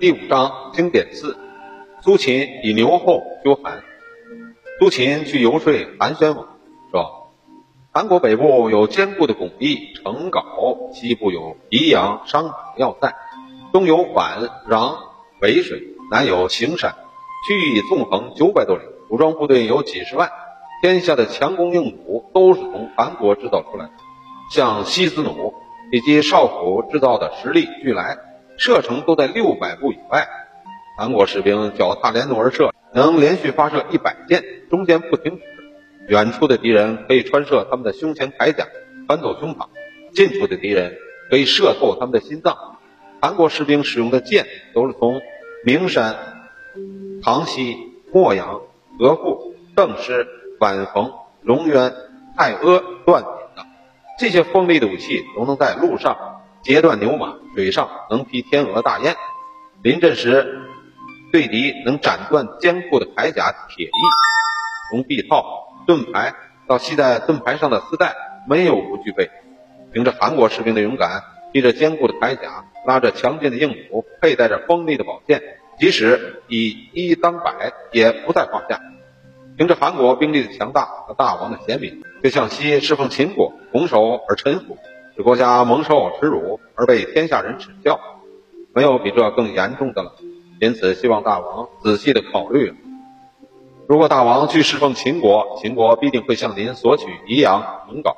第五章经典四，苏秦以牛后救韩。苏秦去游说韩宣王，说：韩国北部有坚固的巩地成皋，西部有宜阳、商马要塞，东有宛、壤、渭水，南有行山，区域纵横九百多里，武装部队有几十万。天下的强弓硬弩都是从韩国制造出来的，像西子弩以及少府制造的十力俱来，射程都在六百步以外。韩国士兵脚踏连弩而射，能连续发射一百箭，中间不停止。远处的敌人可以穿射他们的胸前铠甲，穿透胸膛；近处的敌人可以射透他们的心脏。韩国士兵使用的箭都是从名山、唐西、洛阳、俄护、邓师。反冯、龙渊、太阿断点的这些锋利的武器，都能在路上截断牛马，水上能劈天鹅大雁，临阵时对敌能斩断坚固的铠甲铁翼。从臂套、盾牌到系在盾牌上的丝带，没有不具备。凭着韩国士兵的勇敢，披着坚固的铠甲，拉着强劲的硬弩，佩戴着锋利的宝剑，即使以一当百，也不在话下。凭着韩国兵力的强大和大王的贤明，却向西侍奉秦国，拱手而臣服，使国家蒙受耻辱而被天下人耻笑，没有比这更严重的了。因此，希望大王仔细的考虑。如果大王去侍奉秦国，秦国必定会向您索取宜阳、蒙皋。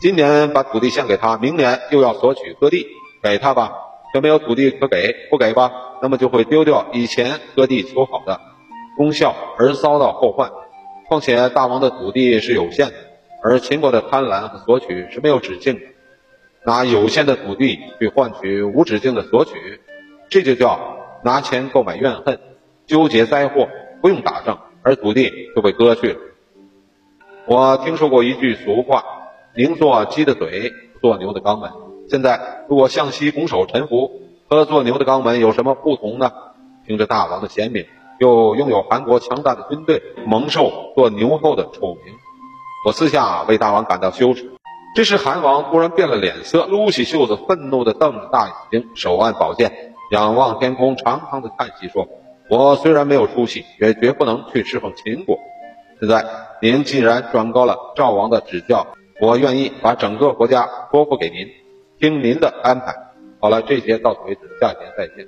今年把土地献给他，明年又要索取割地，给他吧，却没有土地可给，不给吧，那么就会丢掉以前割地求好的功效，而遭到后患。况且大王的土地是有限的，而秦国的贪婪和索取是没有止境的。拿有限的土地去换取无止境的索取，这就叫拿钱购买怨恨，纠结灾祸。不用打仗，而土地就被割去了。我听说过一句俗话：“宁做鸡的嘴，不做牛的肛门。”现在如果向西拱手臣服，和做牛的肛门有什么不同呢？凭着大王的贤明。又拥有韩国强大的军队，蒙受做牛后的丑名，我私下为大王感到羞耻。这时，韩王突然变了脸色，撸起袖子，愤怒地瞪着大眼睛，手按宝剑，仰望天空，长长的叹息说：“我虽然没有出息，也绝不能去侍奉秦国。现在您既然转告了赵王的指教，我愿意把整个国家托付给您，听您的安排。好了，这节到此为止，下节再见。”